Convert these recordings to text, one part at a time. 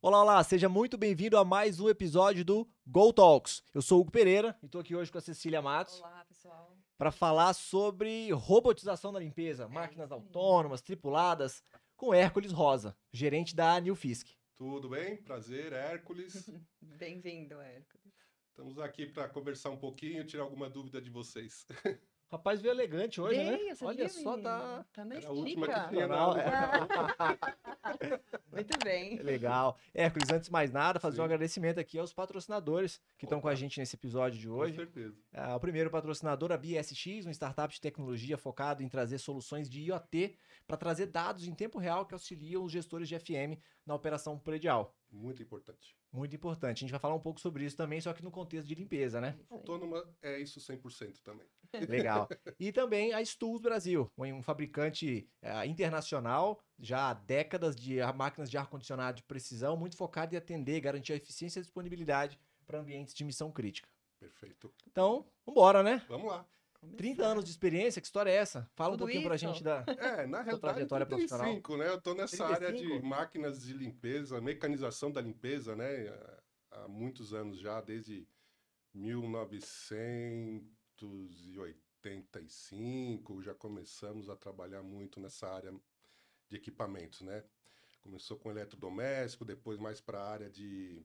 Olá, olá, seja muito bem-vindo a mais um episódio do Go Talks. Eu sou o Hugo Pereira e estou aqui hoje com a Cecília Matos Olá, pessoal. para falar sobre robotização da limpeza, máquinas isso aí. autônomas, tripuladas, com Hércules Rosa, gerente da Newfisk. Tudo bem? Prazer, Hércules. Bem-vindo, Hércules. Estamos aqui para conversar um pouquinho, tirar alguma dúvida de vocês. Rapaz veio elegante hoje, né? Veio, você Olha viu, só, menino? tá Tá na Era a última que estica. tinha na Não, aula. Muito bem. legal. Hércules, antes de mais nada, fazer um Sim. agradecimento aqui aos patrocinadores que estão com a gente nesse episódio de Com hoje. certeza. Ah, o primeiro patrocinador, a BSX, uma startup de tecnologia focada em trazer soluções de IoT para trazer dados em tempo real que auxiliam os gestores de FM na operação predial. Muito importante. Muito importante. A gente vai falar um pouco sobre isso também, só que no contexto de limpeza, né? Autônoma é isso 100% também. Legal. E também a Stools Brasil, um fabricante eh, internacional, já há décadas de máquinas de ar-condicionado de precisão, muito focado em atender garantir a eficiência e disponibilidade para ambientes de missão crítica. Perfeito. Então, vambora, né? Vamos lá. 30 anos de experiência, que história é essa? Fala Tudo um pouquinho pra isso? gente da. É, na realidade, trajetória profissional. 35, né? Eu tô nessa área de 35? máquinas de limpeza, mecanização da limpeza, né? Há- Há muitos anos já, desde 1985, já começamos a trabalhar muito nessa área de equipamentos, né? Começou com eletrodoméstico, depois mais para a área de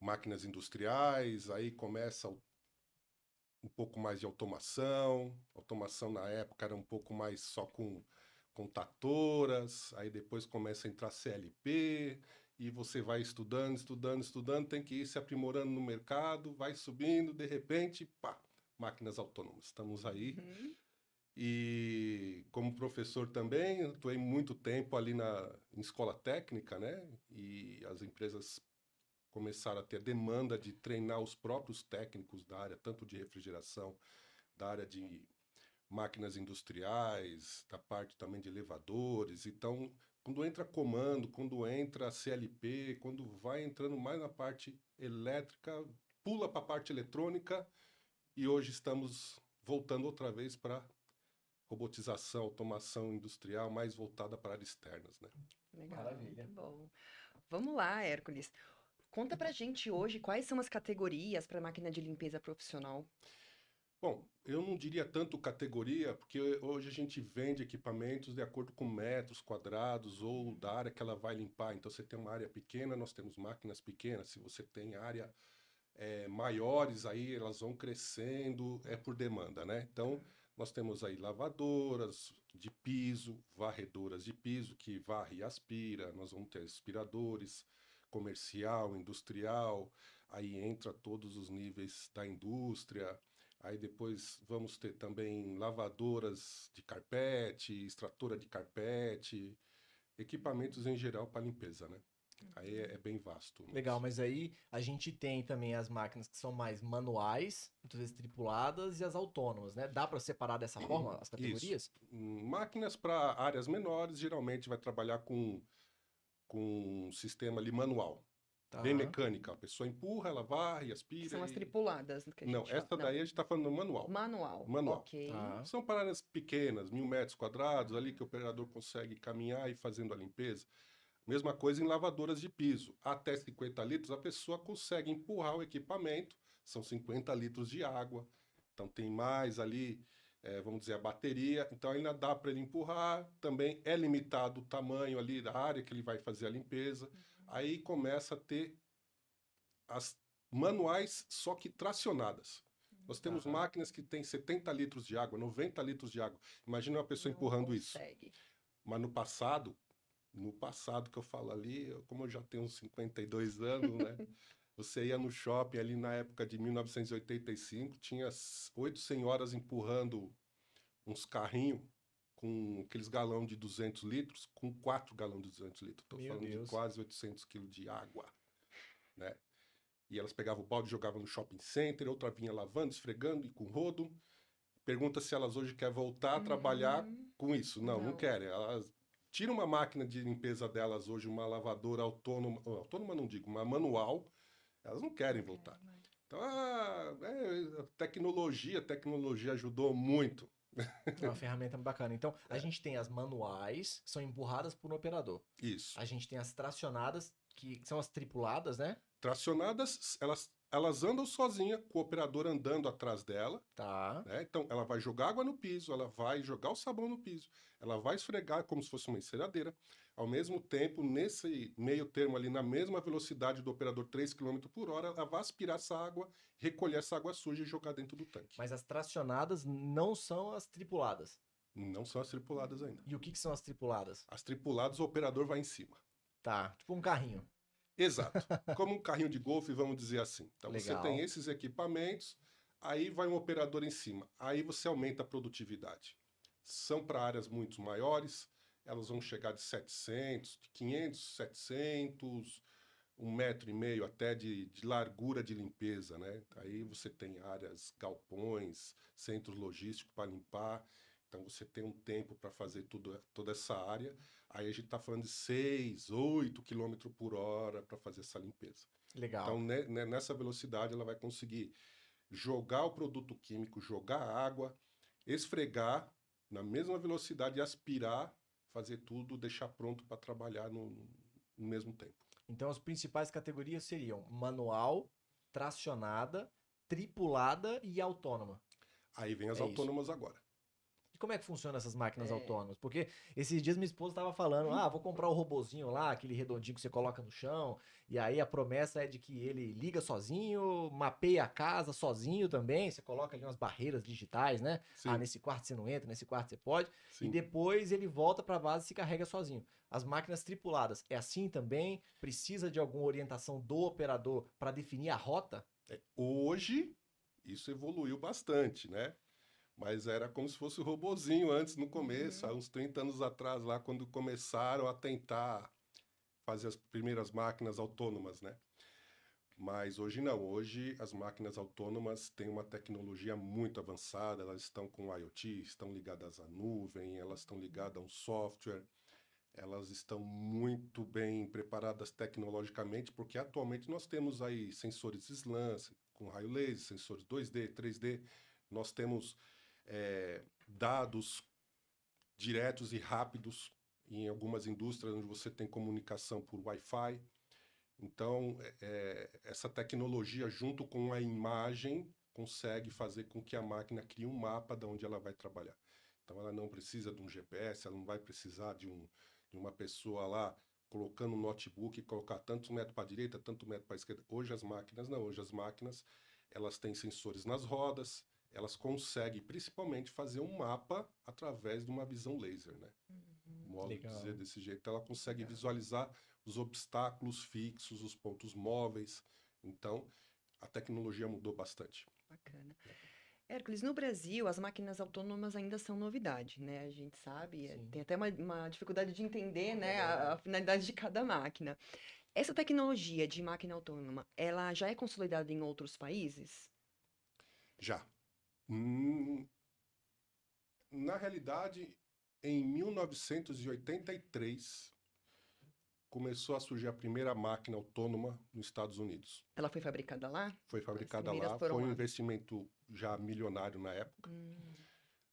máquinas industriais, aí começa o- um pouco mais de automação. Automação na época era um pouco mais só com contatoras, aí depois começa a entrar CLP, e você vai estudando, estudando, estudando, tem que ir se aprimorando no mercado, vai subindo, de repente, pá, máquinas autônomas. Estamos aí. Uhum. E como professor também, atuei muito tempo ali na em escola técnica, né? E as empresas começaram a ter demanda de treinar os próprios técnicos da área, tanto de refrigeração, da área de máquinas industriais, da parte também de elevadores. Então, quando entra comando, quando entra CLP, quando vai entrando mais na parte elétrica, pula para a parte eletrônica e hoje estamos voltando outra vez para robotização, automação industrial mais voltada para áreas externas, né? Legal, Maravilha. muito bom. Vamos lá, Hércules. Conta pra gente hoje quais são as categorias para máquina de limpeza profissional. Bom, eu não diria tanto categoria, porque hoje a gente vende equipamentos de acordo com metros quadrados ou da área que ela vai limpar. Então, você tem uma área pequena, nós temos máquinas pequenas. Se você tem área eh, maiores, aí elas vão crescendo, é por demanda, né? Então, nós temos aí lavadoras de piso, varredoras de piso, que varre e aspira. Nós vamos ter aspiradores, comercial, industrial. Aí entra todos os níveis da indústria. Aí depois vamos ter também lavadoras de carpete, extratora de carpete, equipamentos em geral para limpeza, né? Aí é, é bem vasto. o Legal, mas aí a gente tem também as máquinas que são mais manuais, muitas vezes tripuladas, e as autônomas, né? Dá para separar dessa forma as categorias? Hum, Máquinas para áreas menores geralmente vai trabalhar com com um sistema ali manual, Tá. bem mecânica. A pessoa empurra, ela varre, aspira. São as e- tripuladas que a Não, essa daí a gente está falando manual. Manual. Manual. Ok. Tá. São para áreas pequenas, mil metros quadrados, ali que o operador consegue caminhar e ir fazendo a limpeza. Mesma coisa em lavadoras de piso. Até 50 litros, a pessoa consegue empurrar o equipamento, são 50 litros de água. Então tem mais ali, eh, vamos dizer, a bateria. Então ainda dá para ele empurrar. Também é limitado o tamanho ali da área que ele vai fazer a limpeza. Aí começa a ter as manuais, só que tracionadas. Nós temos máquinas que têm 70 litros de água, 90 litros de água. Imagina uma pessoa Não empurrando isso. consegue. Mas no passado, no passado que eu falo ali, eu- como eu já tenho uns 52 anos, né? Você ia no shopping ali na época de 1985, tinha oito senhoras empurrando uns carrinhos com aqueles galão de 200 litros, com quatro galões de 200 litros. Estou falando Deus. de quase 800 quilos de água, né? E elas pegavam o balde e jogavam no shopping center, outra vinha lavando, esfregando e com rodo. Pergunta se elas hoje querem voltar a trabalhar Uhum. com isso. Não, não, Não. querem. Elas tiram uma máquina de limpeza delas hoje, uma lavadora autônoma, autônoma não digo, uma manual, elas não querem voltar. Então, ah, é, a tecnologia, a tecnologia ajudou muito, É uma ferramenta bacana. Então, a gente tem as manuais, que são empurradas por um operador. Isso. A gente tem as tracionadas, que são as tripuladas, né? Tracionadas, elas, elas andam sozinha, com o operador andando atrás dela. Tá. né? Então, ela vai jogar água no piso, ela vai jogar o sabão no piso, ela vai esfregar como se fosse uma enceradeira. Ao mesmo tempo, nesse meio termo ali, na mesma velocidade do operador 3 km por hora, ela vai aspirar essa água, recolher essa água suja e jogar dentro do tanque. Mas as tracionadas não são as tripuladas. Não são as tripuladas ainda. E o que, que são as tripuladas? As tripuladas, o operador vai em cima. Tá, tipo um carrinho. Exato. Como um carrinho de golfe, vamos dizer assim. Então Legal. você tem esses equipamentos, aí vai um operador em cima. Aí você aumenta a produtividade. São para áreas muito maiores, elas vão chegar de 700, de 500, 700, um metro e meio até de, de largura de limpeza, né? Aí você tem áreas, galpões, centros logísticos para limpar. Então você tem um tempo para fazer tudo, toda essa área. Aí a gente está falando de 6, 8 km por hora para fazer essa limpeza. Legal. Então, ne- ne- nessa velocidade, ela vai conseguir jogar o produto químico, jogar a água, esfregar na mesma velocidade, aspirar, fazer tudo, deixar pronto para trabalhar no, no mesmo tempo. Então, as principais categorias seriam manual, tracionada, tripulada e autônoma. Aí vem as É isso. autônomas agora. E como é que funcionam essas máquinas É. autônomas? Porque esses dias minha esposa estava falando, ah, vou comprar o robozinho lá, aquele redondinho que você coloca no chão, e aí a promessa é de que ele liga sozinho, mapeia a casa sozinho também, você coloca ali umas barreiras digitais, né? Sim, Ah, nesse quarto você não entra, nesse quarto você pode, sim. e depois ele volta para a base e se carrega sozinho. As máquinas tripuladas, é assim também? Precisa de alguma orientação do operador para definir a rota? É, Hoje, isso evoluiu bastante, né? Mas era como se fosse o robozinho antes, no começo, há uns 30 anos atrás, lá quando começaram a tentar fazer as primeiras máquinas autônomas, né? Mas hoje não, hoje as máquinas autônomas têm uma tecnologia muito avançada, elas estão com IoT, estão ligadas à nuvem, elas estão ligadas a um software, elas estão muito bem preparadas tecnologicamente, porque atualmente nós temos aí sensores SLAM, com raio laser, sensores 2D, 3D, nós temos eh, dados diretos e rápidos em algumas indústrias onde você tem comunicação por Wi-Fi. Então, eh, essa tecnologia, junto com a imagem, consegue fazer com que a máquina crie um mapa de onde ela vai trabalhar. Então, ela não precisa de um GPS, ela não vai precisar de, um, de uma pessoa lá colocando um notebook e colocar tantos metros para a direita, tanto metro para a esquerda. Hoje as máquinas não, hoje as máquinas elas têm sensores nas rodas, elas conseguem principalmente fazer um mapa através de uma visão laser, né? Modo de Legal. dizer desse jeito, ela consegue visualizar os obstáculos fixos, os pontos móveis. Então, a tecnologia mudou bastante. Bacana. Hércules, no Brasil, as máquinas autônomas ainda são novidade, né? A gente sabe, é, Sim. tem até uma, uma dificuldade de entender, né, É. a, a finalidade de cada máquina. Essa tecnologia de máquina autônoma, ela já é consolidada em outros países? Já. Hum, na realidade, em 1983, começou a surgir a primeira máquina autônoma nos Estados Unidos. Ela foi fabricada lá? Foi fabricada lá, foi um lá. investimento já milionário na época. Hum,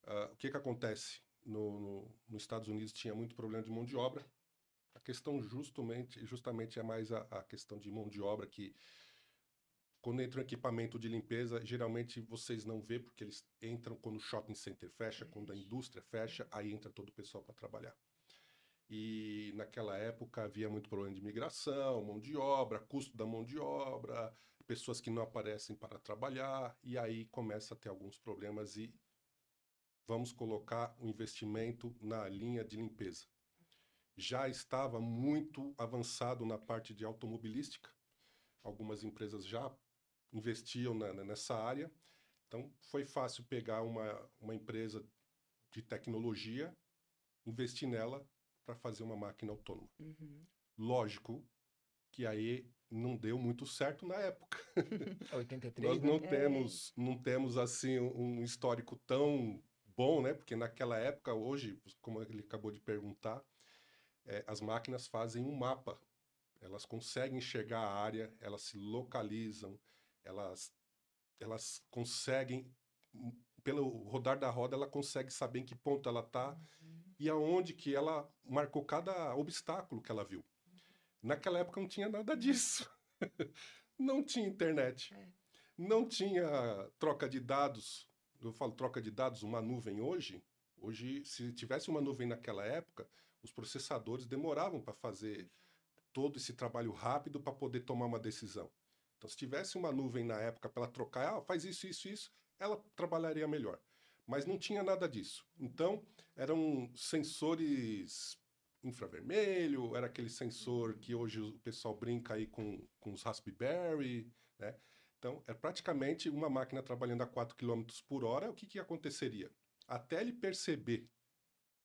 Ah, o que que acontece? No, no- nos Estados Unidos tinha muito problema de mão de obra. A questão justamente, justamente é mais a, a questão de mão de obra que quando entra um equipamento de limpeza, geralmente vocês não vê porque eles entram quando o shopping center fecha, quando a indústria fecha, aí entra todo o pessoal para trabalhar. E naquela época havia muito problema de migração, mão de obra, custo da mão de obra, pessoas que não aparecem para trabalhar, e aí começa a ter alguns problemas e vamos colocar o investimento na linha de limpeza. Já estava muito avançado na parte de automobilística, algumas empresas já investiam na- na- nessa área, então foi fácil pegar uma, uma empresa de tecnologia, investir nela para fazer uma máquina autônoma. uhum. Lógico que aí não deu muito certo na época. É 83, Nós né? não É. temos, não temos assim um histórico tão bom, né? Porque naquela época, hoje, como ele acabou de perguntar, eh, as máquinas fazem um mapa. Elas conseguem enxergar a área, elas se localizam, elas, elas conseguem pelo rodar da roda, ela consegue saber em que ponto ela está Uhum. e aonde que ela marcou cada obstáculo que ela viu. Naquela época não tinha nada disso. não tinha internet. É. Não tinha troca de dados. Eu falo troca de dados, uma nuvem hoje. Hoje, se tivesse uma nuvem naquela época, os processadores demoravam para fazer todo esse trabalho rápido para poder tomar uma decisão. Então, se tivesse uma nuvem na época para ela trocar, ah, faz isso, isso, isso, ela trabalharia melhor. Mas não tinha nada disso. Então, eram sensores infravermelho, era aquele sensor que hoje o pessoal brinca aí com, com os Raspberry, né? Então, é praticamente uma máquina trabalhando a 4 km por hora, o que, que aconteceria? Até ele perceber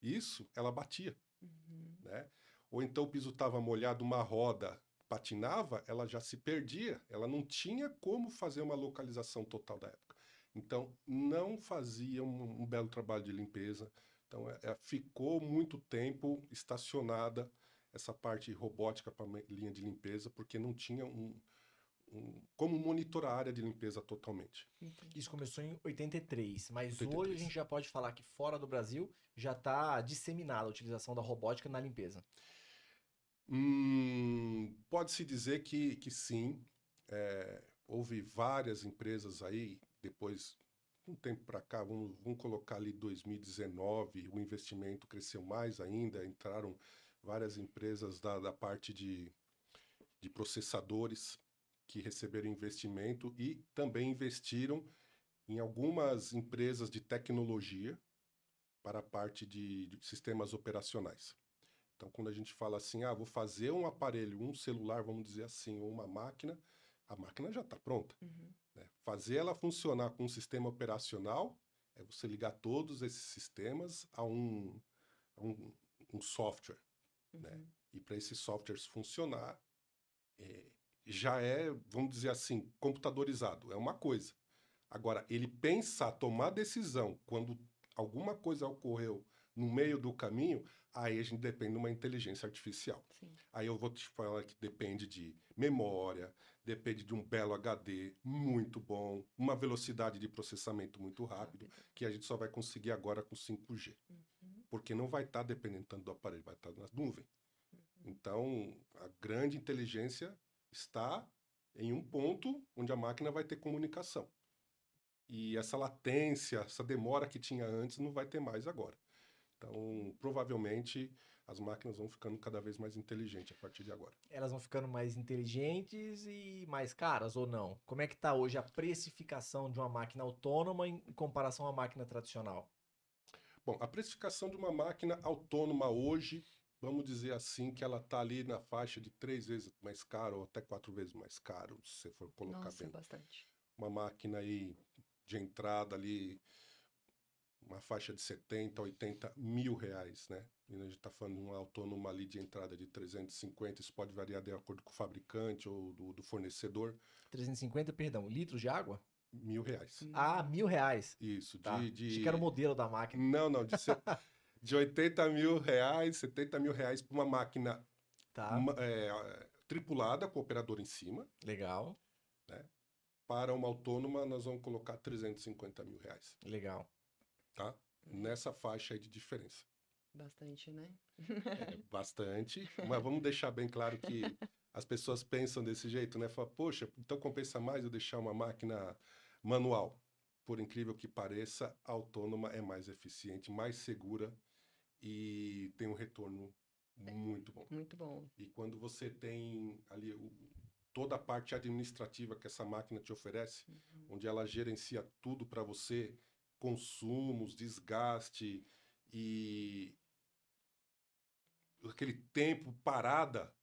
isso, ela batia, Uhum. né? Ou então o piso estava molhado, uma roda patinava, ela já se perdia, ela não tinha como fazer uma localização total da época. Então, não fazia um, um belo trabalho de limpeza. Então, é- é- ficou muito tempo estacionada essa parte robótica para linha de limpeza, porque não tinha um, um- como monitorar a área de limpeza totalmente. Isso começou em 83, mas 83. hoje a gente já pode falar que fora do Brasil já está disseminada a utilização da robótica na limpeza. Hum, Pode-se dizer que, que sim. É, houve várias empresas aí, depois, um tempo para cá, vamos, vamos colocar ali 2019, o investimento cresceu mais ainda, entraram várias empresas da, da parte de, de processadores que receberam investimento e também investiram em algumas empresas de tecnologia para a parte de, de sistemas operacionais. Então, quando a gente fala assim, ah, vou fazer um aparelho, um celular, vamos dizer assim, ou uma máquina, a máquina já está pronta. Uhum. né? Fazer ela funcionar com um sistema operacional é você ligar todos esses sistemas a um, a um, um software. né? Uhum. E para esses softwares funcionar, é, já é, vamos dizer assim, computadorizado. É uma coisa. Agora, ele pensar, tomar decisão quando alguma coisa ocorreu no meio do caminho, aí a gente depende de uma inteligência artificial. Sim. Aí eu vou te falar que depende de memória, depende de um belo HD muito bom, uma velocidade de processamento muito rápido, Rápido. que a gente só vai conseguir agora com 5G. Uhum. Porque não vai estar dependendo tanto do aparelho, vai estar na nuvem. Uhum. Então, a grande inteligência está em um ponto onde a máquina vai ter comunicação. E essa latência, essa demora que tinha antes, não vai ter mais agora. Então, provavelmente, as máquinas vão ficando cada vez mais inteligentes a partir de agora. Elas vão ficando mais inteligentes e mais caras ou não? Como é que está hoje a precificação de uma máquina autônoma em comparação à máquina tradicional? Bom, a precificação de uma máquina autônoma hoje, vamos dizer assim, que ela está ali na faixa de três vezes mais caro ou até quatro vezes mais caro, se você for colocar Nossa, bem. bastante. Uma máquina aí de entrada ali, uma faixa de 70, 80 mil reais, né? E a gente está falando de uma autônoma ali de entrada de 350, isso pode variar de acordo com o fabricante ou do, do fornecedor, 350, perdão, litros de água? mil reais. Ah, mil reais. Isso, Tá. de, de... Achei que era o modelo da máquina. Não, não, de, de 80 mil reais, 70 mil reais para uma máquina Tá, ma- é, tripulada com o operador em cima. legal, Para uma autônoma, nós vamos colocar 350 mil reais, legal. Tá? Nessa faixa aí de diferença. Bastante, né? É bastante, mas vamos deixar bem claro que as pessoas pensam desse jeito, né? Fala, poxa, então compensa mais eu deixar uma máquina manual. Por incrível que pareça, autônoma é mais eficiente, mais segura e tem um retorno muito bom. Muito bom. E quando você tem ali o- toda a parte administrativa que essa máquina te oferece, Uhum. onde ela gerencia tudo para você, consumos, desgaste e aquele tempo parada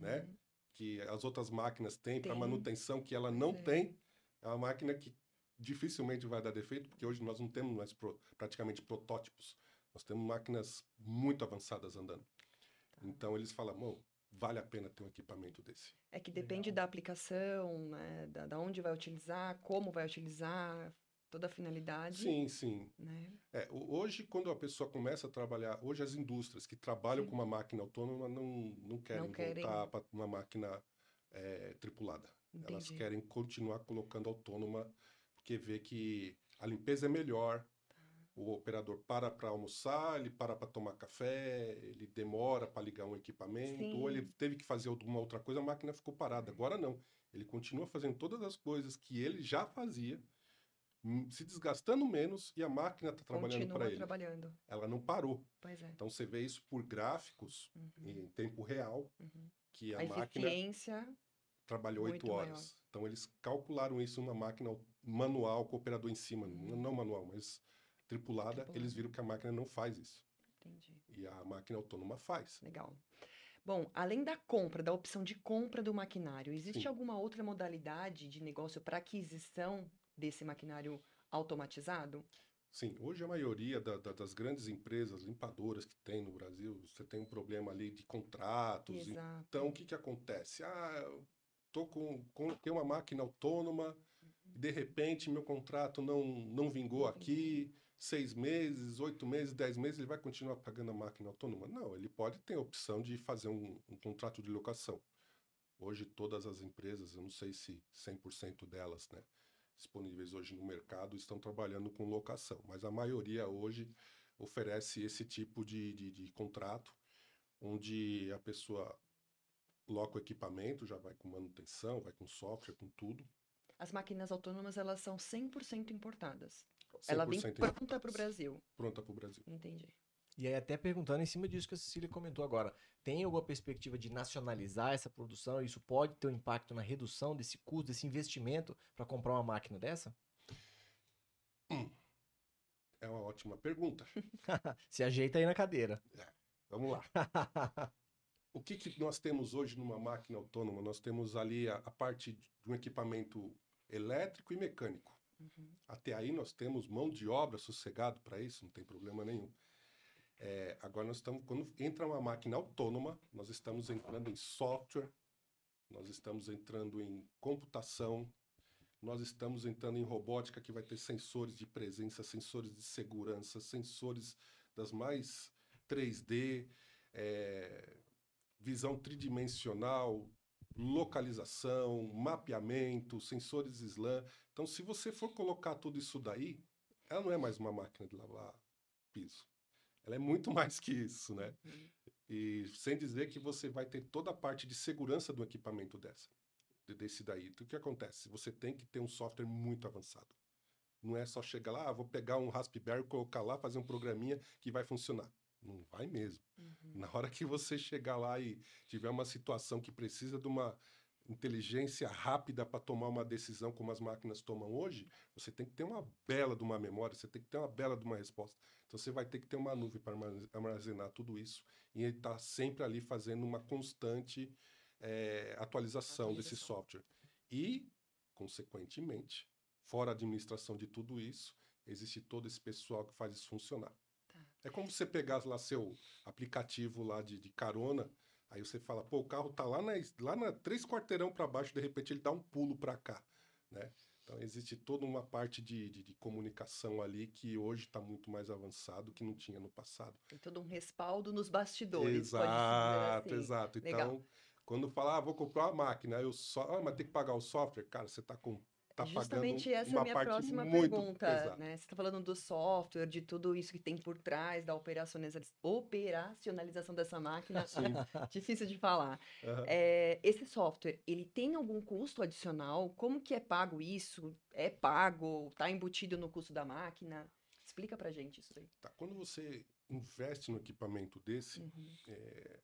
né? Uhum. que as outras máquinas têm para manutenção que ela não É. tem, é uma máquina que dificilmente vai dar defeito, porque hoje nós não temos mais pro- praticamente protótipos. Nós temos máquinas muito avançadas andando. Tá. Então eles falam, "Mô, vale a pena ter um equipamento desse. É que depende da aplicação, né? Da, da onde vai utilizar, como vai utilizar, toda a finalidade, Sim, sim. né? É, ho- hoje, quando a pessoa começa a trabalhar, hoje as indústrias que trabalham Sim. com uma máquina autônoma não, não querem querem. voltar para uma máquina é, tripulada. Elas Entendi. querem continuar colocando autônoma, porque vê que A limpeza é melhor. O operador para para almoçar, ele para para tomar café, ele demora para ligar um equipamento, ou ele Sim. teve que fazer alguma outra coisa, a máquina ficou parada. Agora não. Ele continua fazendo todas as coisas que ele já fazia, se desgastando menos e a máquina está trabalhando para ele. trabalhando. Ela não parou. Pois é. Então você vê isso por gráficos Uhum, em tempo real, uhum. que a, A máquina trabalhou oito maior. horas. Então eles calcularam isso numa máquina manual com o operador em cima, Uhum. não manual, mas tripulada, Tripulada. eles viram que a máquina não faz isso. Entendi. E a máquina autônoma faz. Legal. Bom, além da compra, da opção de compra do maquinário, existe Sim. alguma outra modalidade de negócio para aquisição desse maquinário automatizado? Sim, hoje a maioria da- da- das grandes empresas limpadoras que tem no Brasil, você tem um problema ali de contratos. Exato. Então, o que que acontece? Ah, tô com, coloquei uma máquina autônoma e de repente meu contrato não, não vingou aqui, seis meses, oito meses, dez meses, ele vai continuar pagando a máquina autônoma? Não, ele pode ter a opção de fazer um, um contrato de locação. Hoje todas as empresas, eu não sei se 100% delas, né, disponíveis hoje no mercado estão trabalhando com locação, mas a maioria hoje oferece esse tipo de, de, de contrato, onde a pessoa loca o equipamento, já vai com manutenção, vai com software, com tudo. As máquinas autônomas, elas são 100% importadas. Ela vem 100% pronta para o Brasil. Pronta para o Brasil. Entendi. E aí, até perguntando em cima disso que a Cecília comentou agora, tem alguma perspectiva de nacionalizar essa produção? Isso pode ter um impacto na redução desse custo, desse investimento para comprar uma máquina dessa? É uma ótima pergunta. Se ajeita aí na cadeira. Vamos lá. O que, que nós temos hoje numa máquina autônoma? Nós temos ali a, a parte de um equipamento elétrico e mecânico. Uhum. Até aí nós temos mão de obra sossegado para isso, não tem problema nenhum. É, agora nós estamos, quando entra uma máquina autônoma, nós estamos entrando em software, nós estamos entrando em computação, nós estamos entrando em robótica que vai ter sensores de presença, sensores de segurança, sensores das mais 3D, é, visão tridimensional, localização, mapeamento, sensores SLAM. Então, se você for colocar tudo isso daí, ela não é mais uma máquina de lavar piso. Ela é muito mais que isso, né? Uhum. E sem dizer que você vai ter toda a parte de segurança do equipamento dessa, de- desse daí. Então, o que acontece? Você tem que ter um software muito avançado. Não é só chegar lá, ah, vou pegar um Raspberry, colocar lá, fazer um programinha que vai funcionar. Não vai mesmo. Uhum. Na hora que você chegar lá e tiver uma situação que precisa de uma inteligência rápida para tomar uma decisão como as máquinas tomam hoje, você tem que ter uma bela de uma memória, você tem que ter uma bela de uma resposta. Então você vai ter que ter uma nuvem para armazenar tudo isso e ele está sempre ali fazendo uma constante eh, atualização desse software. E, consequentemente, fora a administração de tudo isso, existe todo esse pessoal que faz isso funcionar. Tá. É como você pegar lá seu aplicativo lá de, de carona, aí você fala, pô, o carro tá lá na, lá na três quarteirão para baixo, de repente ele dá um pulo para cá, né? Então existe toda uma parte de, de, de comunicação ali que hoje está muito mais avançado que não tinha no passado. Tem todo um respaldo nos bastidores, Exato, assim. exato. Legal. Então, quando falar, ah, vou comprar uma máquina, eu só, ah, mas tem que pagar o software, cara, você tá com tá Justamente essa é a minha próxima pergunta, né? Você está falando do software, de tudo isso que tem por trás da operacionaliza- operacionalização dessa máquina. Difícil de falar. Aham. É, esse software, ele tem algum custo adicional? Como que é pago isso? É pago? Está embutido no custo da máquina? Explica pra gente isso aí. Tá, quando você investe no equipamento desse, Uhum. é,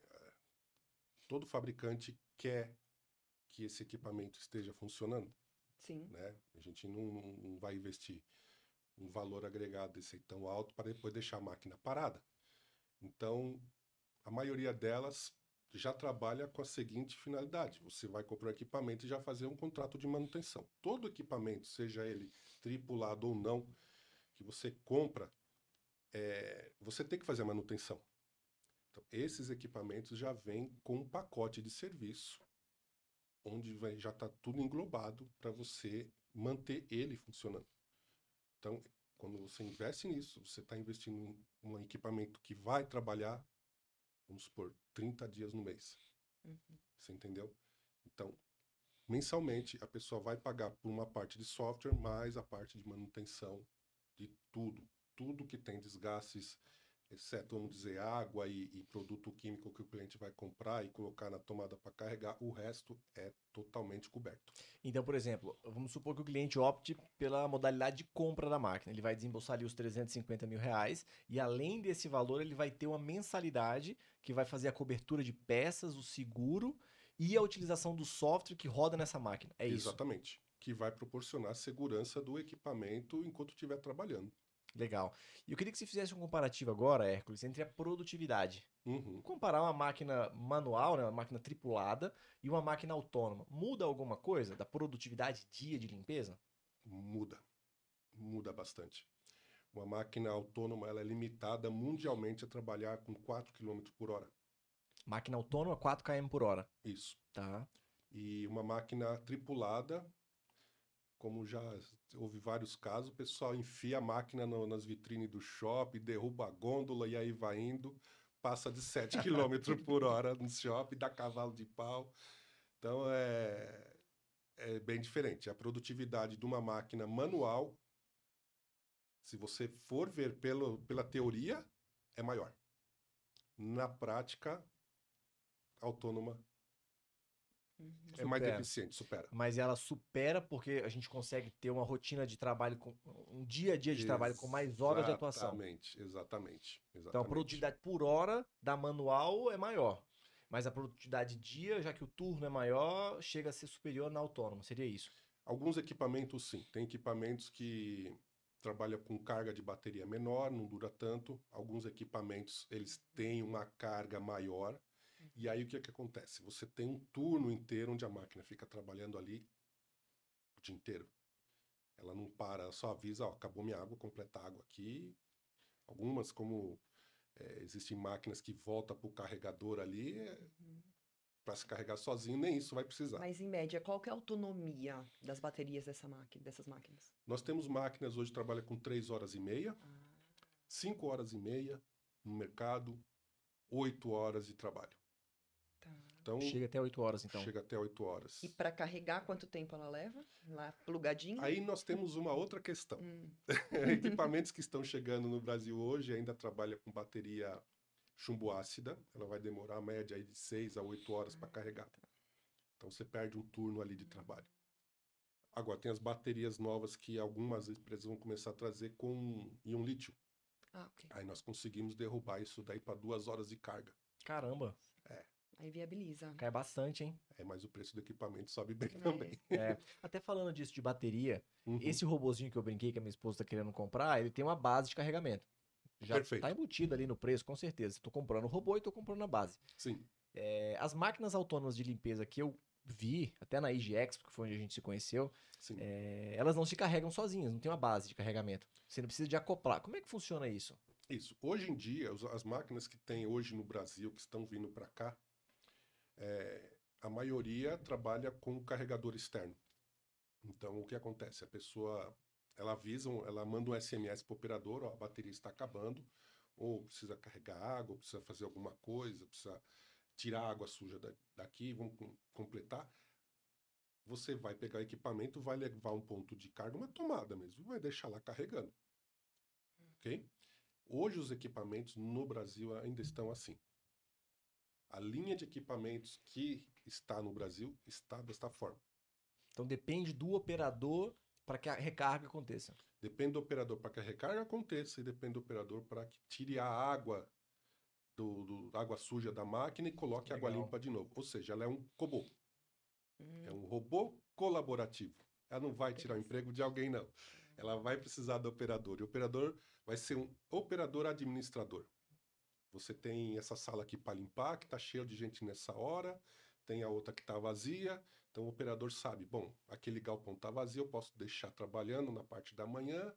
todo fabricante quer que esse equipamento esteja funcionando, Sim. né? A gente não, não- vai investir um valor agregado desse tão alto para depois deixar a máquina parada. Então, a maioria delas já trabalha com a seguinte finalidade: você vai comprar um equipamento e já fazer um contrato de manutenção. Todo equipamento, seja ele tripulado ou não, que você compra, é, você tem que fazer a manutenção. Então, esses equipamentos já vêm com um pacote de serviço, onde vai, já está tudo englobado para você manter ele funcionando. Então, quando você investe nisso, você está investindo em um equipamento que vai trabalhar, vamos supor, 30 dias no mês. Uhum. Você entendeu? Então, mensalmente, a pessoa vai pagar por uma parte de software mais a parte de manutenção de tudo. Tudo que tem desgastes, exceto, vamos dizer, água e, e produto químico que o cliente vai comprar e colocar na tomada para carregar, o resto é totalmente coberto. Então, por exemplo, vamos supor que o cliente opte pela modalidade de compra da máquina. Ele vai desembolsar ali os 350 mil reais e, além desse valor, ele vai ter uma mensalidade que vai fazer a cobertura de peças, o seguro e a utilização do software que roda nessa máquina. É isso? Exatamente. Que vai proporcionar segurança do equipamento enquanto estiver trabalhando. Legal. E eu queria que você fizesse um comparativo agora, Hércules, entre a produtividade. Uhum. Comparar uma máquina manual, né, uma máquina tripulada, e uma máquina autônoma. Muda alguma coisa da produtividade dia de limpeza? Muda. Muda bastante. Uma máquina autônoma ela é limitada mundialmente a trabalhar com 4 km por hora. Máquina autônoma, 4 km por hora. Isso. Tá. E uma máquina tripulada, como já houve vários casos, o pessoal enfia a máquina no- nas vitrines do shopping, derruba a gôndola e aí vai indo, passa de 7 km por hora no shopping, dá cavalo de pau. Então é, é bem diferente. A produtividade de uma máquina manual, se você for ver pelo, pela teoria, é maior. Na prática, autônoma Uhum. é mais Supera. eficiente, supera. Mas ela supera porque a gente consegue ter uma rotina de trabalho, com um dia a dia de trabalho com mais horas de atuação. Exatamente, exatamente. Então a produtividade por hora da manual é maior. Mas a produtividade dia, já que o turno é maior, chega a ser superior na autônoma. Seria isso. Alguns equipamentos, sim. Tem equipamentos que trabalham com carga de bateria menor, não dura tanto. Alguns equipamentos, eles têm uma carga maior. E aí o que, que acontece? Você tem um turno inteiro onde a máquina fica trabalhando ali o dia inteiro. Ela não para, ela só avisa, ó, acabou minha água, completa a água aqui. Algumas, como eh, existem máquinas que voltam para o carregador ali, para se carregar sozinho, nem isso vai precisar. Mas em média, qual que é a autonomia das baterias dessa máquina, dessas máquinas? Nós temos máquinas hoje que trabalham com 3 horas e meia, Ah, 5 horas e meia no mercado, 8 horas de trabalho. Tá. Então, Chega até 8 horas, então. chega até 8 horas. E para carregar, quanto tempo ela leva? Lá plugadinho? Aí nós temos uma outra questão. Hum, Equipamentos que estão chegando no Brasil hoje ainda trabalham com bateria chumbo ácida. Ela vai demorar a média aí de 6 a 8 horas para carregar. Então você perde um turno ali de trabalho. Agora, tem as baterias novas que algumas empresas vão começar a trazer com íon lítio. Ah, ok. Aí nós conseguimos derrubar isso daí para duas horas de carga. Caramba, Aí viabiliza. cai bastante, hein? É, mas o preço do equipamento sobe bem É. também. É, até falando disso de bateria, Uhum. esse robozinho que eu brinquei que a minha esposa tá querendo comprar, ele tem uma base de carregamento. Já Perfeito. tá embutido ali no preço, com certeza. Tô comprando o robô e tô comprando a base. Sim. É, as máquinas autônomas de limpeza que eu vi, até na IGX, que foi onde a gente se conheceu, Sim. é, elas não se carregam sozinhas, não tem uma base de carregamento. Você não precisa de acoplar. Como é que funciona isso? Isso. Hoje em dia, as máquinas que tem hoje no Brasil, que estão vindo para cá, é, a maioria trabalha com carregador externo. Então, o que acontece? A pessoa, ela avisa, ela manda um SMS para o operador, ó, a bateria está acabando, ou precisa carregar água, precisa fazer alguma coisa, precisa tirar a água suja da- daqui, vamos com- completar. Você vai pegar o equipamento, vai levar um ponto de carga, uma tomada mesmo, vai deixar lá carregando. Ok? Hoje os equipamentos no Brasil ainda estão assim. A linha de equipamentos que está no Brasil está desta forma. Então depende do operador para que a recarga aconteça. Depende do operador para que a recarga aconteça e depende do operador para que tire a água do, do- água suja da máquina e coloque água Legal. limpa de novo. Ou seja, ela é um robô. Hum, É um robô colaborativo. Ela não vai tirar o emprego de alguém, não. Ela vai precisar do operador. E o operador vai ser um operador administrador. Você tem essa sala aqui para limpar, que está cheia de gente nessa hora, tem a outra que está vazia. Então o operador sabe, bom, aquele galpão está vazio, eu posso deixar trabalhando na parte da manhã.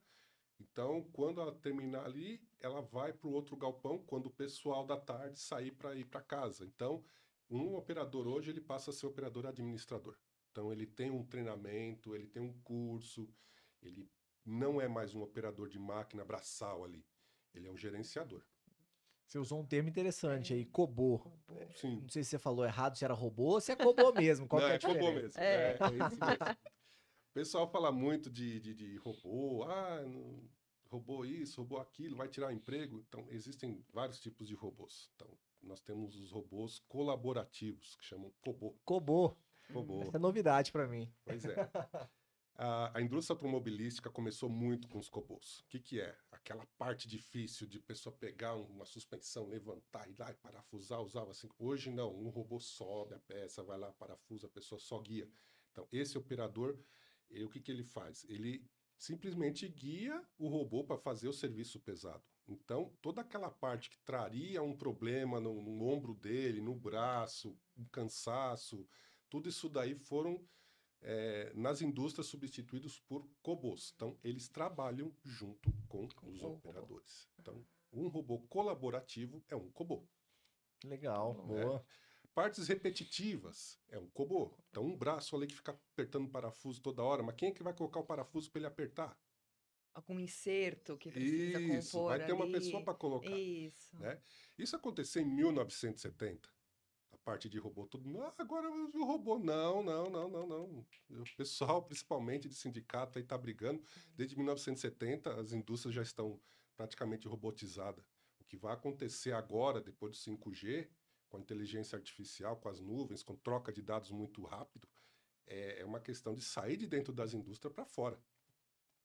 Então, quando ela terminar ali, ela vai para o outro galpão quando o pessoal da tarde sair para ir para casa. Então, um operador hoje ele passa a ser operador administrador. Então ele tem um treinamento, ele tem um curso, ele não é mais um operador de máquina braçal ali. Ele é um gerenciador. Você usou um termo interessante aí, cobô. robô. Sim. Não sei se você falou errado, se era robô ou se é cobô mesmo. Qual não, é a é robô diferença? mesmo. É. É, é isso mesmo. O pessoal fala muito de, de, de robô, ah, não- roubou isso, roubou aquilo, vai tirar emprego. Então, existem vários tipos de robôs. Então, nós temos os robôs colaborativos, que chamam COBO. Cobô. COBO. Essa é novidade pra mim. Pois é. A, a indústria automobilística começou muito com os cobos. O que, que é? Aquela parte difícil de pessoa pegar um- uma suspensão, levantar, ir lá e parafusar, usava assim. Hoje não, um robô sobe a peça, vai lá, parafusa, a pessoa só guia. Então, esse operador, o que, que ele faz? Ele simplesmente guia o robô para fazer o serviço pesado. Então, toda aquela parte que traria um problema no, no ombro dele, no braço, um cansaço, tudo isso daí foram eh, nas indústrias substituídos por cobos. Então, eles trabalham junto com Com os o robô. operadores. Então, um robô colaborativo é um cobô. Legal, Bom. boa. Partes repetitivas é um cobô. Então, um braço ali que fica apertando o parafuso toda hora, mas quem é que vai colocar o parafuso para ele apertar? Algum incerto que precisa Isso, compor vai ter uma pessoa para colocar. Isso. né? Isso aconteceu em 1970. Parte de robô, todo mundo, ah, agora o robô. Não, não, não, não, não. O pessoal, principalmente de sindicato, aí está brigando. Desde 1970, as indústrias já estão praticamente robotizadas. O que vai acontecer agora, depois do 5G, com a inteligência artificial, com as nuvens, com troca de dados muito rápido, é, é uma questão de sair de dentro das indústrias para fora.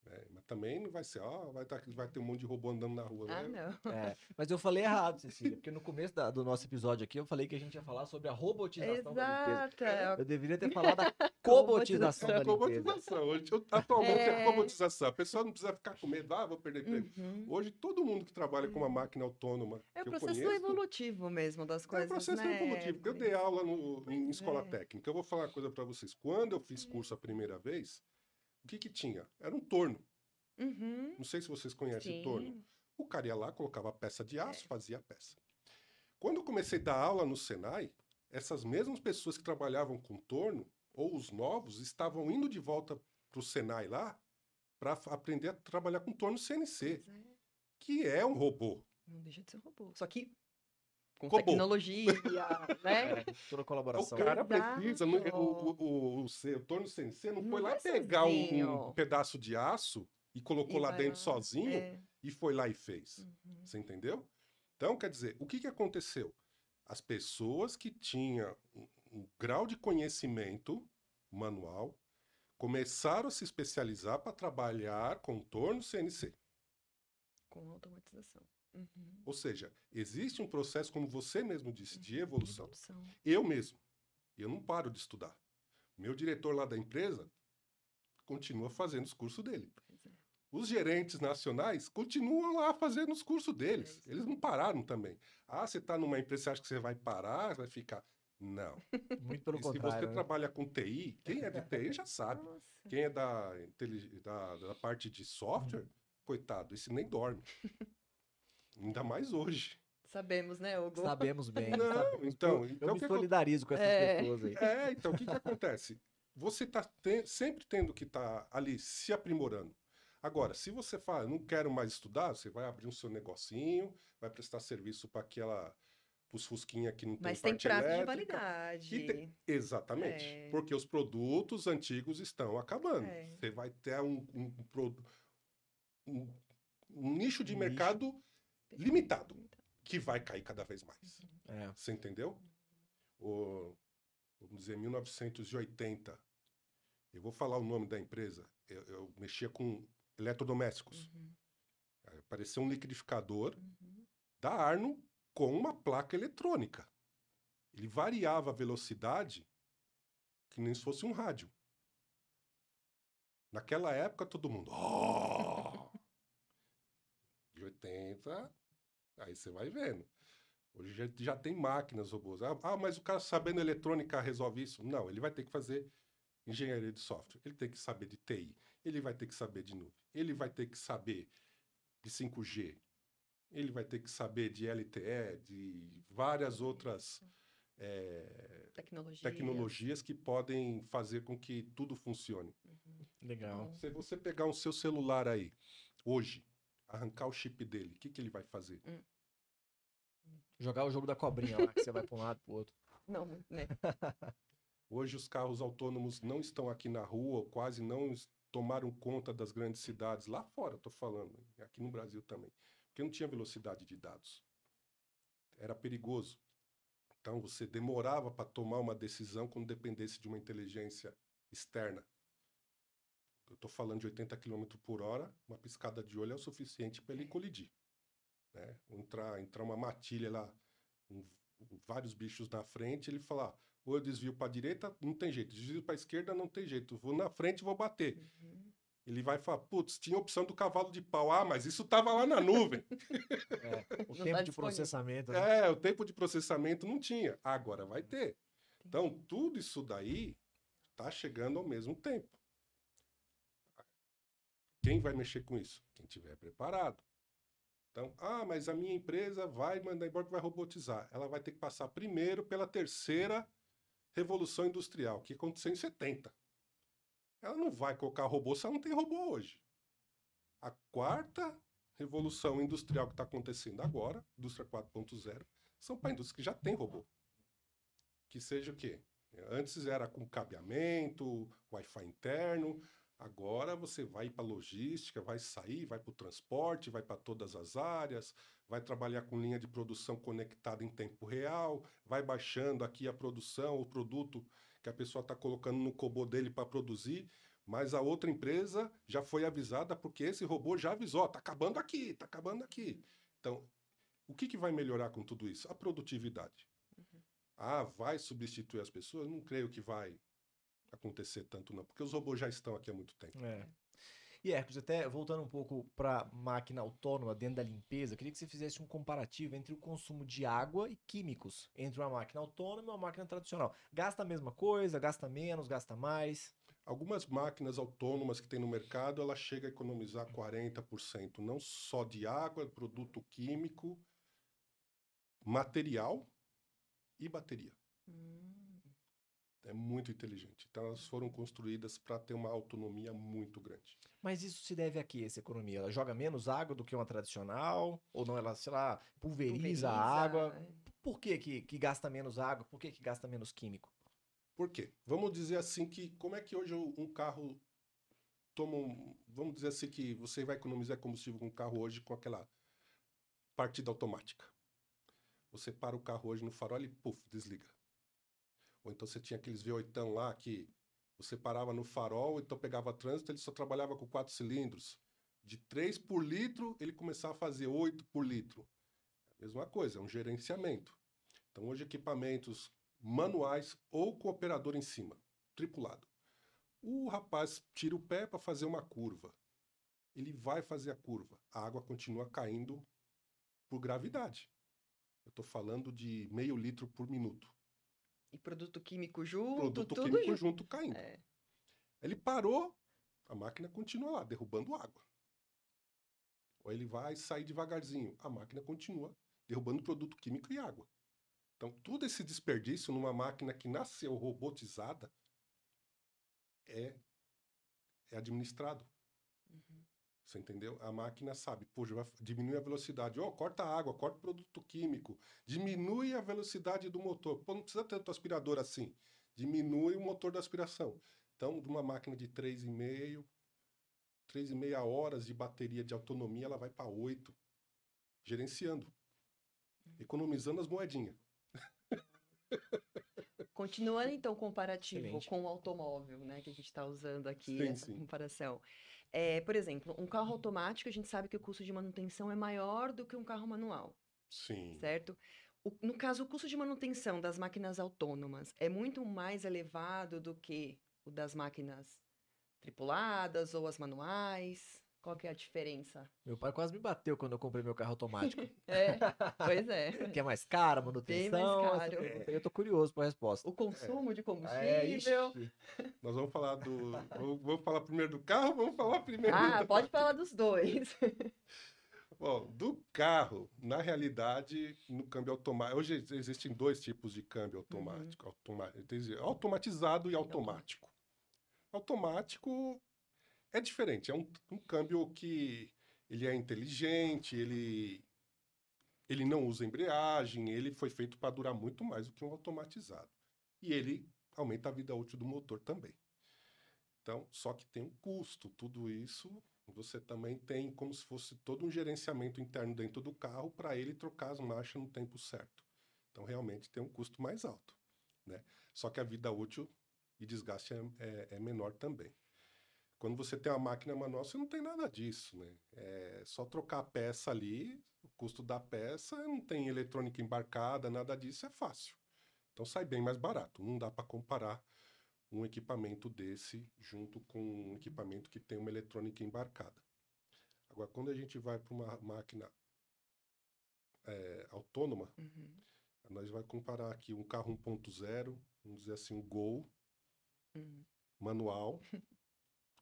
Né? Mas também não vai ser, ó, vai, tá- vai ter um monte de robô andando na rua. Ah, né? não. É, mas eu falei errado, Cecília, porque no começo da- do nosso episódio aqui eu falei que a gente ia falar sobre a robotização da limpeza. Exato. é, Eu deveria ter falado da cobotização É da a limpeza. cobotização. Hoje, eu- atualmente é a É. cobotização. A pessoa não precisa ficar com medo, ah, vou perder emprego. Uhum. Hoje, todo mundo que trabalha com uma máquina autônoma É o eu processo conheço, evolutivo mesmo das é coisas, o processo né? evolutivo. porque Eu dei aula no- em escola é. técnica. Eu vou falar uma coisa para vocês. Quando eu fiz curso a primeira vez, o que que tinha? Era um torno. Uhum. Não sei se vocês conhecem o torno. Sim. O cara ia lá, colocava a peça de É. aço, fazia a peça. Quando eu comecei a dar aula no Senai, essas mesmas pessoas que trabalhavam com torno, ou os novos, estavam indo de volta para o Senai lá para aprender a trabalhar com torno CNC, é. que é um robô. Não deixa de ser um robô. Só que com Robô. tecnologia, né? É, toda O colaboração. cara Exato. precisa, não- o, o, o, o o CNC não Não foi lá vai pegar um, um pedaço de aço e colocou E lá dentro lá, sozinho É. e foi lá e fez. Uhum. Você entendeu? Então, quer dizer, o que, que aconteceu? As pessoas que tinham um, um grau de conhecimento manual começaram a se especializar para trabalhar com torno CNC. Com automatização. Uhum. Ou seja, existe um processo, como você mesmo disse, de evolução. Evolução. Eu mesmo, eu não paro de estudar. Meu diretor lá da empresa continua fazendo os cursos dele. Pois é. Os gerentes nacionais continuam lá fazendo os cursos deles. isso Eles não pararam também. Ah, você está numa empresa, você acha que você vai parar, vai ficar. Não. Muito pelo E se você contrário. né? trabalha com TI, quem é de TI já sabe. Nossa. Quem é da, da, da parte de software, coitado, esse nem dorme. Ainda mais hoje. Sabemos, né, Hugo? Sabemos bem. Não, sabemos. então- eu, então eu o me solidarizo com essas É. pessoas aí. É, então o que, que acontece? Você está sempre tendo que estar ali se aprimorando. Agora, se você fala, não quero mais estudar, você vai abrir um seu negocinho, vai prestar serviço para aquela, os fusquinha que não tem Mas tem parte prazo de validade. Tem- Exatamente. É. Porque os produtos antigos estão acabando. É. Você vai ter um, um, um- um nicho de Um mercado limitado, que vai cair cada vez mais. É. Você entendeu? O, vamos dizer, 1980. Eu vou falar o nome da empresa. Eu, eu mexia com eletrodomésticos. Uhum, Apareceu um liquidificador uhum. da Arno com uma placa eletrônica. Ele variava a velocidade que nem se fosse um rádio. Naquela época, todo mundo. "Oh!" De 80, aí você vai vendo. Hoje já, já tem máquinas robôs. Ah, ah, mas o cara sabendo eletrônica resolve isso? Não, ele vai ter que fazer engenharia de software. Ele tem que saber de TI. Ele vai ter que saber de nuvem. Ele vai ter que saber de 5G. Ele vai ter que saber de LTE, de várias outras eh, Tecnologia. tecnologias que podem fazer com que tudo funcione. Uhum. Legal. Se você pegar um seu celular aí, hoje, arrancar o chip dele, o que, que ele vai fazer? Jogar o jogo da cobrinha lá, que você vai pra um lado pro outro. Não, né? Hoje os carros autônomos não estão aqui na rua, ou quase não tomaram conta das grandes cidades, lá fora, estou falando, aqui no Brasil também, porque não tinha velocidade de dados. Era perigoso. Então, você demorava para tomar uma decisão quando dependesse de uma inteligência externa. Eu estou falando de 80 km por hora, uma piscada de olho é o suficiente para ele colidir. Né? Entrar, entrar uma matilha lá, um, vários bichos na frente, ele falar, ou eu desvio para a direita, não tem jeito, desvio para a esquerda, não tem jeito, vou na frente e vou bater. Uhum. Ele vai falar, putz, tinha a opção do cavalo de pau. Ah, mas isso estava lá na nuvem. É, o não tempo tá de processamento. Né? É, o tempo de processamento não tinha. Agora vai ter. Então, tudo isso daí está chegando ao mesmo tempo. Quem vai mexer com isso? Quem tiver preparado. Então, ah, mas a minha empresa vai mandar embora que vai robotizar. Ela vai ter que passar primeiro pela terceira revolução industrial, que aconteceu em 70. Ela não vai colocar robô se ela não tem robô hoje. A quarta revolução industrial que está acontecendo agora, indústria 4.0, são para indústrias que já tem robô. Que seja o quê? Antes era com cabeamento, Wi-Fi interno. Agora você vai para logística, vai sair, vai para o transporte, vai para todas as áreas, vai trabalhar com linha de produção conectada em tempo real, vai baixando aqui a produção, o produto que a pessoa está colocando no cobô dele para produzir, mas a outra empresa já foi avisada porque esse robô já avisou, está acabando aqui, está acabando aqui. Então, o que, que vai melhorar com tudo isso? A produtividade. Uhum. Ah, vai substituir as pessoas? Não creio que vai acontecer tanto não, porque os robôs já estão aqui há muito tempo. É. E Hércules, até voltando um pouco para máquina autônoma dentro da limpeza, eu queria que você fizesse um comparativo entre o consumo de água e químicos entre uma máquina autônoma e uma máquina tradicional. Gasta a mesma coisa, gasta menos, gasta mais? Algumas máquinas autônomas que tem no mercado, ela chega a economizar 40%, não só de água, produto químico, material e bateria. Hum. É muito inteligente. Então, elas foram construídas para ter uma autonomia muito grande. Mas isso se deve a quê, essa economia? Ela joga menos água do que uma tradicional? Ou não, ela, sei lá, pulveriza, pulveriza a água? É. Por que, que, que gasta menos água? Por que, que gasta menos químico? Por quê? Vamos dizer assim que, como é que hoje um carro toma um, Vamos dizer assim que você vai economizar combustível com um carro hoje com aquela partida automática. Você para o carro hoje no farol e, puf, desliga. Ou então você tinha aqueles V8 lá que você parava no farol, então pegava trânsito, ele só trabalhava com quatro cilindros. De 3 por litro, ele começava a fazer 8 por litro. Mesma coisa, é um gerenciamento. Então, hoje, equipamentos manuais ou com operador em cima, tripulado. O rapaz tira o pé para fazer uma curva. Ele vai fazer a curva. A água continua caindo por gravidade. Eu estou falando de meio litro por minuto. E produto químico junto, produto tudo químico junto, junto caindo. É. Ele parou, a máquina continua lá, derrubando água. Ou ele vai sair devagarzinho, a máquina continua derrubando produto químico e água. Então, todo esse desperdício numa máquina que nasceu robotizada é, é administrado. Você entendeu? A máquina sabe, poxa, vai diminuir a velocidade. Oh, corta a água, corta o produto químico, diminui a velocidade do motor. Pô, não precisa tanto aspirador assim. Diminui o motor da aspiração. Então, de uma máquina de 3,5, 3,5 horas de bateria de autonomia, ela vai para 8, gerenciando, economizando as moedinhas. Continuando então o comparativo Excelente. com o automóvel, né, que a gente está usando aqui sim, essa sim. comparação. É, por exemplo, um carro automático, a gente sabe que o custo de manutenção é maior do que um carro manual. Sim. Certo? O, no caso, o custo de manutenção das máquinas autônomas é muito mais elevado do que o das máquinas tripuladas ou as manuais? Qual que é a diferença? Meu pai quase me bateu quando eu comprei meu carro automático. é, pois é. Que é mais caro, a manutenção. Bem mais caro. Eu tô curioso para a resposta. O consumo é. de combustível. É, Nós vamos falar do. Vamos falar primeiro do carro ou vamos falar primeiro Ah, do... pode falar dos dois. Bom, do carro, na realidade, no câmbio automático. Hoje existem dois tipos de câmbio automático: uhum. automa... automatizado e automático. Automático é diferente, é um, um câmbio que ele é inteligente, ele, ele não usa embreagem, ele foi feito para durar muito mais do que um automatizado. E ele aumenta a vida útil do motor também. Então, só que tem um custo. Tudo isso você também tem como se fosse todo um gerenciamento interno dentro do carro para ele trocar as marchas no tempo certo. Então, realmente tem um custo mais alto. Né? Só que a vida útil e desgaste é, é, é menor também. Quando você tem uma máquina manual, você não tem nada disso, né? É só trocar a peça ali, o custo da peça, não tem eletrônica embarcada, nada disso, é fácil. Então sai bem mais barato. Não dá para comparar um equipamento desse junto com um equipamento que tem uma eletrônica embarcada. Agora, quando a gente vai para uma máquina é, autônoma, Uhum. nós vamos comparar aqui um carro 1.0, vamos dizer assim, um Gol Uhum. manual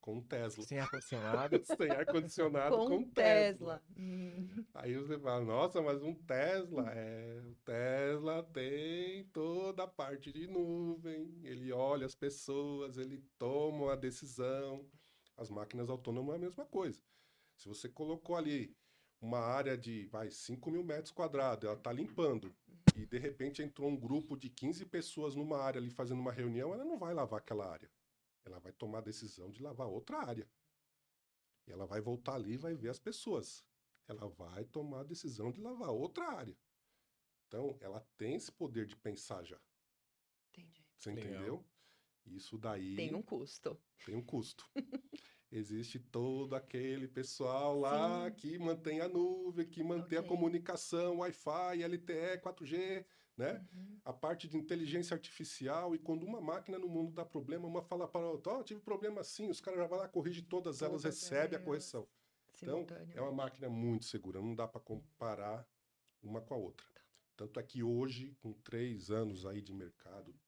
com um Tesla. Sem ar-condicionado. Sem ar-condicionado com, Com um Tesla. Tesla. Hum. Aí você fala, nossa, mas um Tesla, é, o Tesla tem toda a parte de nuvem, ele olha as pessoas, ele toma a decisão. As máquinas autônomas é a mesma coisa. Se você colocou ali uma área de, vai, 5 mil metros quadrados, ela está limpando, e de repente entrou um grupo de 15 pessoas numa área ali fazendo uma reunião, ela não vai lavar aquela área. Ela vai tomar a decisão de lavar outra área. E ela vai voltar ali e vai ver as pessoas ela vai tomar a decisão de lavar outra área. Então, ela tem esse poder de pensar já. Entendi. Você Legal. entendeu? Isso daí Tem um custo. tem um custo. Existe todo aquele pessoal lá Sim. que mantém a nuvem, que mantém a Ok. comunicação, Wi-Fi, LTE, 4G, né? Uhum. A parte de inteligência artificial. E quando uma máquina no mundo dá problema, uma fala para a outra: Ó, tive problema assim, os caras já vão lá, corrige todas elas, recebe a correção. Então, é uma máquina muito segura, não dá para comparar uma com a outra. Tanto é que hoje, com três anos aí de mercado,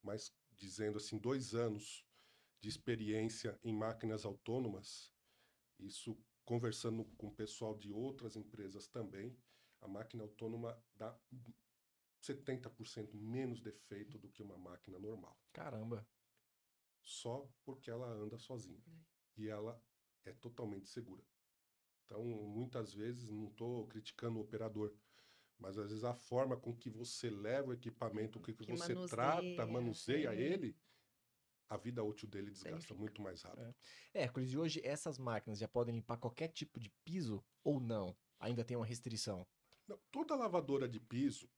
mas dizendo assim, dois anos de experiência em máquinas autônomas, isso conversando com o pessoal de outras empresas também, a máquina autônoma dá 70% menos defeito do que uma máquina normal Caramba. só porque ela anda sozinha. E ela é totalmente segura. Então, muitas vezes, não estou criticando o operador, mas às vezes a forma com que você leva o equipamento, com que, Que você manuseia, trata, manuseia é. ele, a vida útil dele desgasta Danifica. muito mais rápido. Hércules, e hoje essas máquinas já podem limpar qualquer tipo de piso ou não? Ainda tem uma restrição. Não, toda lavadora de piso,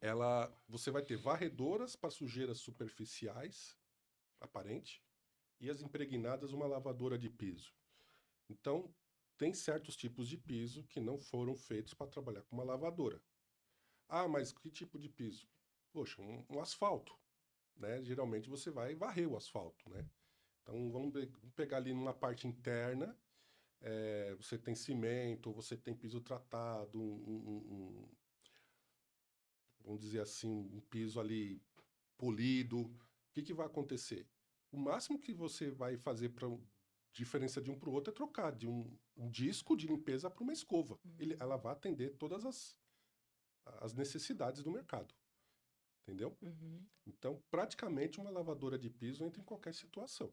ela, você vai ter varredoras para sujeiras superficiais, aparente, e as impregnadas uma lavadora de piso. Então, tem certos tipos de piso que não foram feitos para trabalhar com uma lavadora. Ah, mas que tipo de piso? Poxa, um, um asfalto, né? Geralmente você vai varrer o asfalto, né? Então, vamos, pe- vamos pegar ali numa parte interna, é, você tem cimento, você tem piso tratado, um- um- vamos dizer assim, um piso ali polido. O que, que vai acontecer? O máximo que você vai fazer para diferença de um para o outro é trocar de um, um disco de limpeza para uma escova. Ele, ela vai atender todas as, as necessidades do mercado. Entendeu? Uhum. Então, praticamente uma lavadora de piso entra em qualquer situação.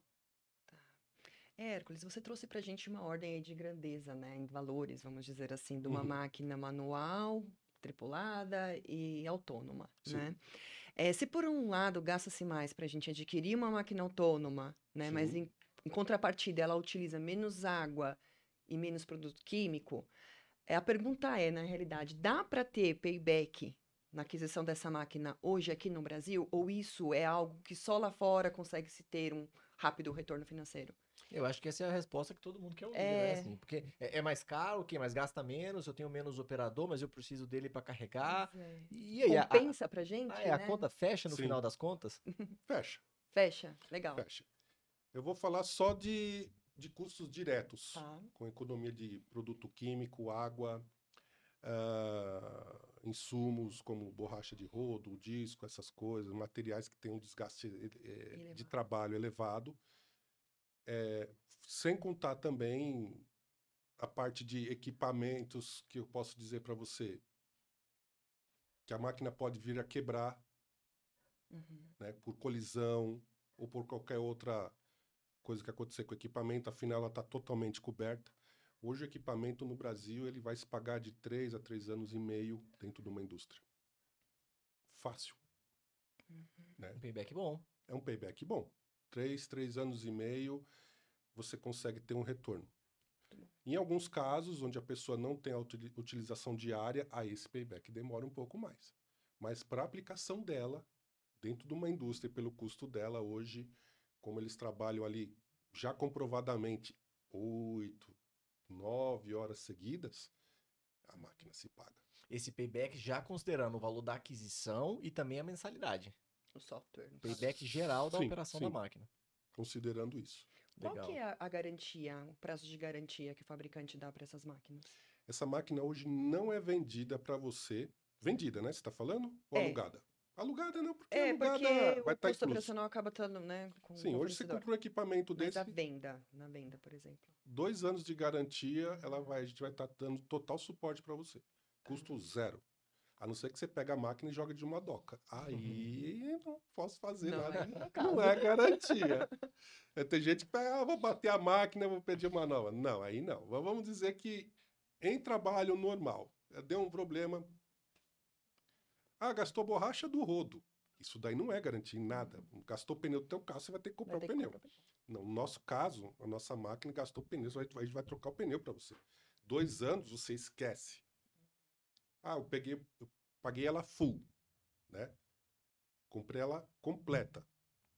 Hércules, você trouxe pra gente uma ordem de grandeza, né, em valores, vamos dizer assim, de uma Uhum. máquina manual, tripulada e autônoma, Sim. né? É, se por um lado gasta-se mais para a gente adquirir uma máquina autônoma, né, mas Sim. em, em contrapartida ela utiliza menos água e menos produto químico, é, a pergunta é, na realidade, dá para ter payback na aquisição dessa máquina hoje aqui no Brasil? Ou isso é algo que só lá fora consegue se ter um rápido retorno financeiro? Eu acho que essa é a resposta que todo mundo quer ouvir, É. né? Assim, porque é, é mais caro, ok, mas gasta menos, eu tenho menos operador, mas eu preciso dele para carregar. É. E aí, a, a, Compensa pra gente, ah, é, a né? conta fecha no Sim. final das contas? Fecha, Fecha, legal. fecha. Eu vou falar só de, de custos diretos. Tá. com economia de produto químico, água, ah, insumos como borracha de rodo, disco, essas coisas, materiais que têm um desgaste eh, eh, de trabalho elevado. Eh, sem contar também a parte de equipamentos que eu posso dizer para você que a máquina pode vir a quebrar Uhum. né, por colisão ou por qualquer outra coisa que acontecer com o equipamento, afinal ela está totalmente coberta. Hoje o equipamento no Brasil ele vai se pagar de 3 a 3 anos e meio dentro de uma indústria. Fácil. Uhum. Né? Um payback bom. É um payback bom. Três, três anos e meio, você consegue ter um retorno. Em alguns casos, onde a pessoa não tem a utilização diária, aí esse payback demora um pouco mais. Mas para a aplicação dela, dentro de uma indústria, pelo custo dela, hoje, como eles trabalham ali já comprovadamente oito, nove horas seguidas, a máquina se paga. Esse payback já considerando o valor da aquisição e também a mensalidade. O software. Payback geral da Sim, operação sim. da máquina. Considerando isso. Qual Legal. que é a, garantia, o prazo de garantia que o fabricante dá para essas máquinas? Essa máquina hoje não é vendida para você. Vendida, né? Você está falando? Ou É. alugada? Alugada não, porque É, alugada porque vai o estar custo incluso. operacional acaba estando, né, com Sim, hoje você compra um equipamento Mas desse, a venda, na venda, por exemplo. dois anos de garantia, ela vai, a gente vai estar dando total suporte para você. Custo zero. A não ser que você pegue a máquina e jogue de uma doca. Aí não posso fazer Não nada. é o. Não é garantia. É, tem gente que pega, ah, vou bater a máquina, vou pedir uma nova. Não, aí não. Vamos dizer que em trabalho normal, eh, deu um problema. Ah, gastou borracha do rodo. Isso daí não é garantia em nada. Gastou pneu do teu carro, você vai ter que comprar o ter que pneu. comprar. Não, no nosso caso, a nossa máquina gastou pneu, a gente vai- a gente vai trocar o pneu para você. Dois anos você esquece. Ah, eu peguei, eu paguei ela full, né? Comprei ela completa.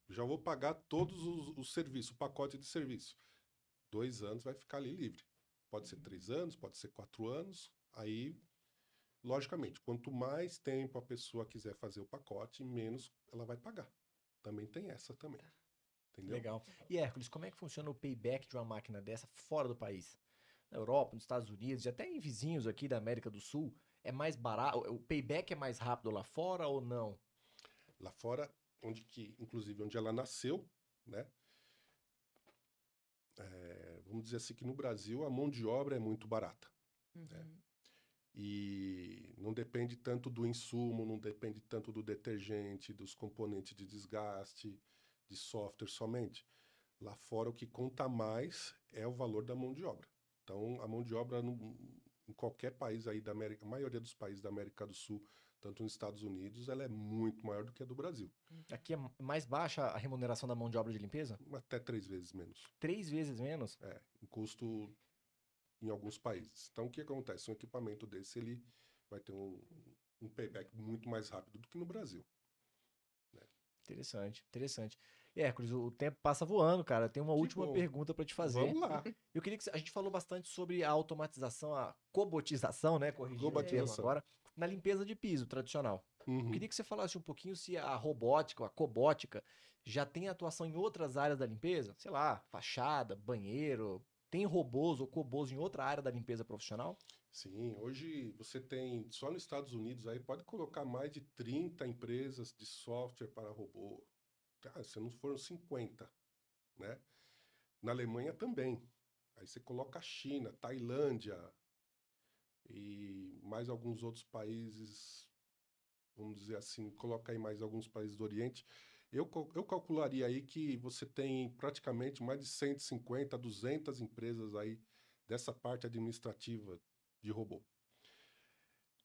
Já vou pagar todos os, os serviços, o pacote de serviço. Dois anos vai ficar ali livre. Pode ser três anos, pode ser quatro anos. Aí, logicamente, quanto mais tempo a pessoa quiser fazer o pacote, menos ela vai pagar. Também tem essa também. Entendeu? Legal. E Hércules, como é que funciona o payback de uma máquina dessa fora do país? Na Europa, nos Estados Unidos e até em vizinhos aqui da América do Sul, é mais barato? O payback é mais rápido lá fora ou não? lá fora, onde que, inclusive, onde ela nasceu, né? É, vamos dizer assim que no Brasil a mão de obra é muito barata Uhum. e não depende tanto do insumo, não depende tanto do detergente, dos componentes de desgaste, de software somente. Lá fora o que conta mais é o valor da mão de obra. Então a mão de obra no- em qualquer país aí da América, a maioria dos países da América do Sul, tanto nos Estados Unidos, ela é muito maior do que a do Brasil, Aqui é mais baixa a remuneração da mão de obra de limpeza? até três vezes menos. Três vezes menos? É, em custo em alguns países. Então, o que acontece? Um equipamento desse, ele vai ter um, um payback muito mais rápido do que no Brasil. Interessante, interessante. E Hércules, o tempo passa voando, cara. Eu tenho uma Que última bom. pergunta para te fazer. Vamos lá. Eu queria que a gente falou bastante sobre a automatização, a cobotização, né? Corrigindo o termo agora, na limpeza de piso tradicional. Eu Uhum. queria que você falasse um pouquinho se a robótica, a cobótica, já tem atuação em outras áreas da limpeza? Sei lá, fachada, banheiro. Tem robôs ou cobôs em outra área da limpeza profissional? Sim, hoje você tem, só nos Estados Unidos aí, pode colocar mais de 30 empresas de software para robô. Ah, se não foram 50, né? Na Alemanha também. Aí você coloca a China, Tailândia e mais alguns outros países, vamos dizer assim, coloca aí mais alguns países do Oriente. Eu, eu calcularia aí que você tem praticamente mais de 150, 200 empresas aí dessa parte administrativa de robô,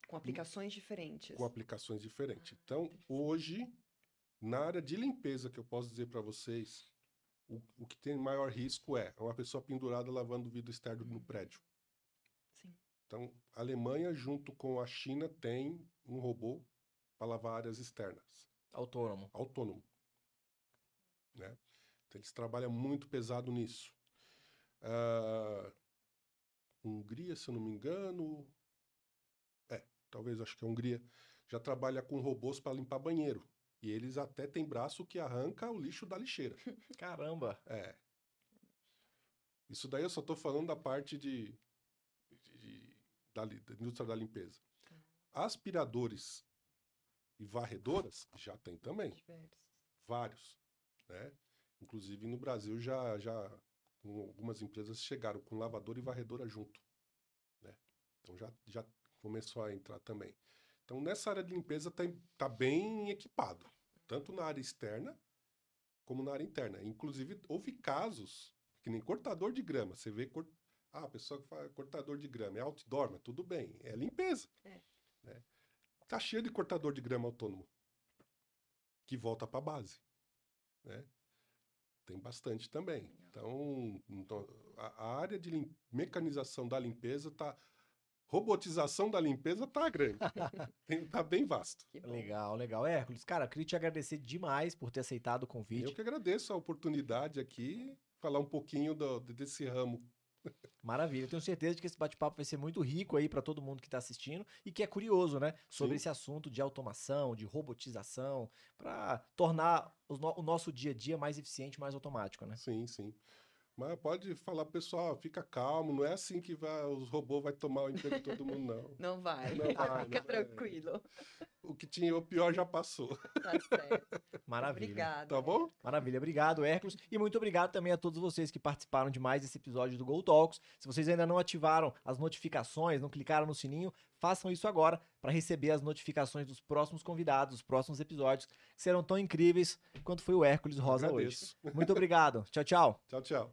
Com aplicações diferentes. com aplicações diferentes. Então, hoje, na área de limpeza, que eu posso dizer para vocês, o, o que tem maior risco é uma pessoa pendurada lavando o vidro externo no prédio. Sim. Então, a Alemanha, junto com a China, tem um robô para lavar áreas externas, Autônomo. autônomo. Né? Então, eles trabalham muito pesado nisso. Ah, Hungria, se eu não me engano, é, talvez acho que a Hungria já trabalha com robôs para limpar banheiro. E eles até têm braço que arranca o lixo da lixeira. Caramba. É. Isso daí eu só estou falando da parte de, de- de- da, da indústria da limpeza. Aspiradores e varredoras já tem também, Diversos. vários, né? Inclusive no Brasil já já algumas empresas chegaram com lavador e varredora junto, né? Então já já começou a entrar também. Então nessa área de limpeza tá, tá bem equipado, tanto na área externa como na área interna. Inclusive, houve casos que nem cortador de grama. Você vê, ah, a pessoa que faz cortador de grama é outdoor, mas tudo bem, é limpeza. É. Né? Tá cheio de cortador de grama autônomo que volta para a base. Né? Tem bastante também. Então, então, a, a área de lim- mecanização da limpeza tá. Robotização da limpeza tá grande. Tem- tá bem vasto. Legal, legal. Hércules, cara, queria te agradecer demais por ter aceitado o convite. Eu que agradeço a oportunidade aqui, falar um pouquinho do- desse ramo. Maravilha. Eu tenho certeza de que esse bate-papo vai ser muito rico aí para todo mundo que está assistindo e que é curioso, né? Sobre Sim. esse assunto de automação, de robotização, para tornar o nosso dia a dia mais eficiente, mais automático, né? Sim, sim. Mas pode falar, pessoal, fica calmo, não é assim que vai, os robôs vão tomar o emprego de todo mundo, não. Não vai. Não vai, Fica não vai. tranquilo. O que tinha, o pior já passou. Tá certo. Maravilha. Obrigada. Tá bom? Maravilha, obrigado, Hércules. E muito obrigado também a todos vocês que participaram de mais esse episódio do Go Talks. Se vocês ainda não ativaram as notificações, não clicaram no sininho, façam isso agora para receber as notificações dos próximos convidados, dos próximos episódios, que serão tão incríveis quanto foi o Hércules Rosa hoje. Muito obrigado. Tchau, tchau. Tchau, tchau.